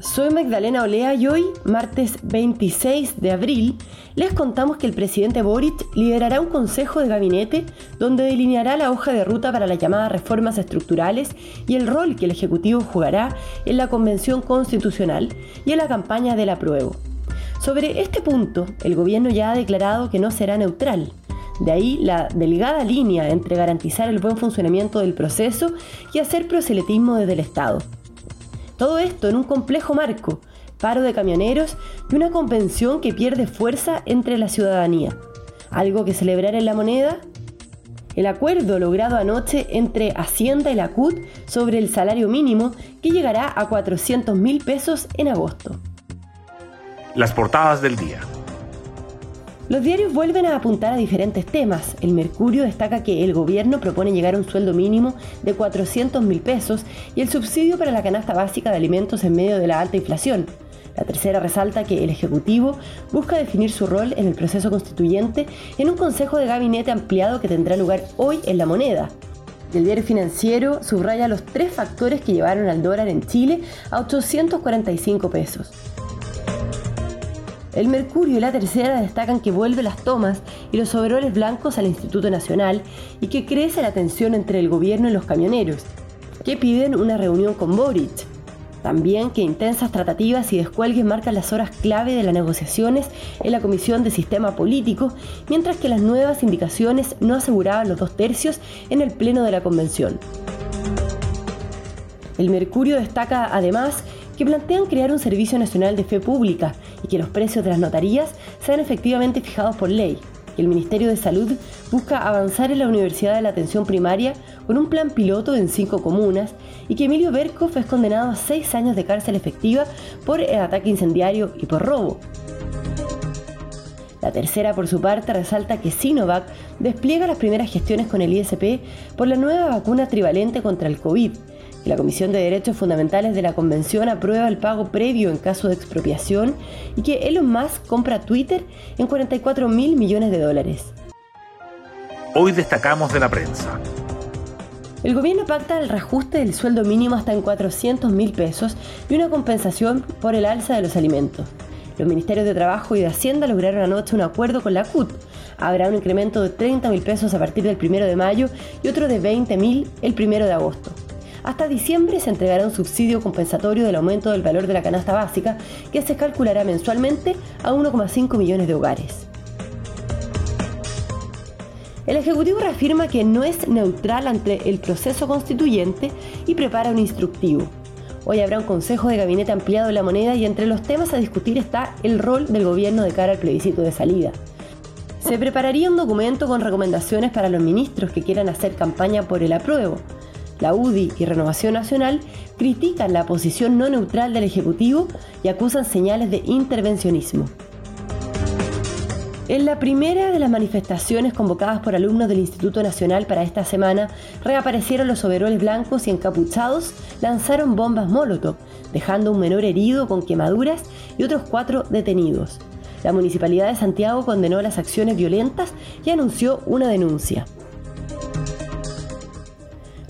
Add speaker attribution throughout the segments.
Speaker 1: soy Magdalena Olea y hoy, martes 26 de abril, les contamos que el presidente Boric liderará un consejo de gabinete donde delineará la hoja de ruta para las llamadas reformas estructurales y el rol que el Ejecutivo jugará en la Convención Constitucional y en la campaña del apruebo. Sobre este punto, el gobierno ya ha declarado que no será neutral. De ahí la delgada línea entre garantizar el buen funcionamiento del proceso y hacer proselitismo desde el Estado. Todo esto en un complejo marco, paro de camioneros y una convención que pierde fuerza entre la ciudadanía. ¿Algo que celebrar en la moneda? El acuerdo logrado anoche entre Hacienda y la CUT sobre el salario mínimo que llegará a 400 mil pesos en agosto.
Speaker 2: Las portadas del día.
Speaker 1: Los diarios vuelven a apuntar a diferentes temas. El Mercurio destaca que el gobierno propone llegar a un sueldo mínimo de 400 mil pesos y el subsidio para la canasta básica de alimentos en medio de la alta inflación. La tercera resalta que el Ejecutivo busca definir su rol en el proceso constituyente en un consejo de gabinete ampliado que tendrá lugar hoy en la moneda. El diario financiero subraya los tres factores que llevaron al dólar en Chile a 845 pesos. El Mercurio y la Tercera destacan que vuelve las tomas y los overoles blancos al Instituto Nacional y que crece la tensión entre el gobierno y los camioneros, que piden una reunión con Boric. También que intensas tratativas y descuelgues marcan las horas clave de las negociaciones en la Comisión de Sistema Político, mientras que las nuevas indicaciones no aseguraban los dos tercios en el Pleno de la Convención. El Mercurio destaca además que plantean crear un Servicio Nacional de Fe Pública y que los precios de las notarías sean efectivamente fijados por ley. El Ministerio de Salud busca avanzar en la Universidad de la Atención Primaria con un plan piloto en cinco comunas y que Emilio Berkov es condenado a seis años de cárcel efectiva por el ataque incendiario y por robo. La tercera, por su parte, resalta que Sinovac despliega las primeras gestiones con el ISP por la nueva vacuna trivalente contra el COVID la Comisión de Derechos Fundamentales de la Convención aprueba el pago previo en caso de expropiación y que Elon Musk compra Twitter en 44 mil millones de dólares.
Speaker 2: Hoy destacamos de la prensa.
Speaker 1: El gobierno pacta el reajuste del sueldo mínimo hasta en 400 mil pesos y una compensación por el alza de los alimentos. Los ministerios de Trabajo y de Hacienda lograron anoche un acuerdo con la CUT. Habrá un incremento de 30 mil pesos a partir del 1 de mayo y otro de 20 mil el 1 de agosto. Hasta diciembre se entregará un subsidio compensatorio del aumento del valor de la canasta básica que se calculará mensualmente a 1,5 millones de hogares. El Ejecutivo reafirma que no es neutral ante el proceso constituyente y prepara un instructivo. Hoy habrá un consejo de gabinete ampliado en la moneda y entre los temas a discutir está el rol del gobierno de cara al plebiscito de salida. Se prepararía un documento con recomendaciones para los ministros que quieran hacer campaña por el apruebo, la UDI y Renovación Nacional critican la posición no neutral del Ejecutivo y acusan señales de intervencionismo. En la primera de las manifestaciones convocadas por alumnos del Instituto Nacional para esta semana, reaparecieron los overoles blancos y encapuchados lanzaron bombas Molotov, dejando un menor herido con quemaduras y otros cuatro detenidos. La Municipalidad de Santiago condenó las acciones violentas y anunció una denuncia.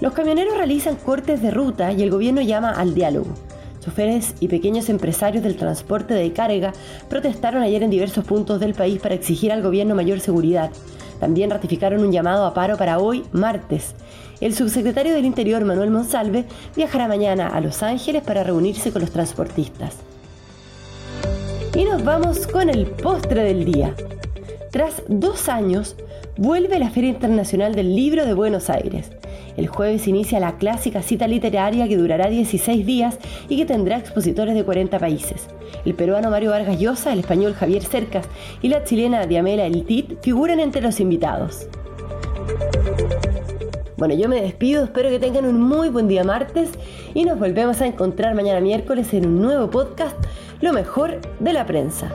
Speaker 1: Los camioneros realizan cortes de ruta y el gobierno llama al diálogo. Choferes y pequeños empresarios del transporte de carga protestaron ayer en diversos puntos del país para exigir al gobierno mayor seguridad. También ratificaron un llamado a paro para hoy, martes. El subsecretario del Interior, Manuel Monsalve, viajará mañana a Los Ángeles para reunirse con los transportistas. Y nos vamos con el postre del día. Tras dos años, vuelve la Feria Internacional del Libro de Buenos Aires. El jueves inicia la clásica cita literaria que durará 16 días y que tendrá expositores de 40 países. El peruano Mario Vargas Llosa, el español Javier Cercas y la chilena Diamela Eltit figuran entre los invitados. Bueno, yo me despido, espero que tengan un muy buen día martes y nos volvemos a encontrar mañana miércoles en un nuevo podcast, Lo mejor de la prensa.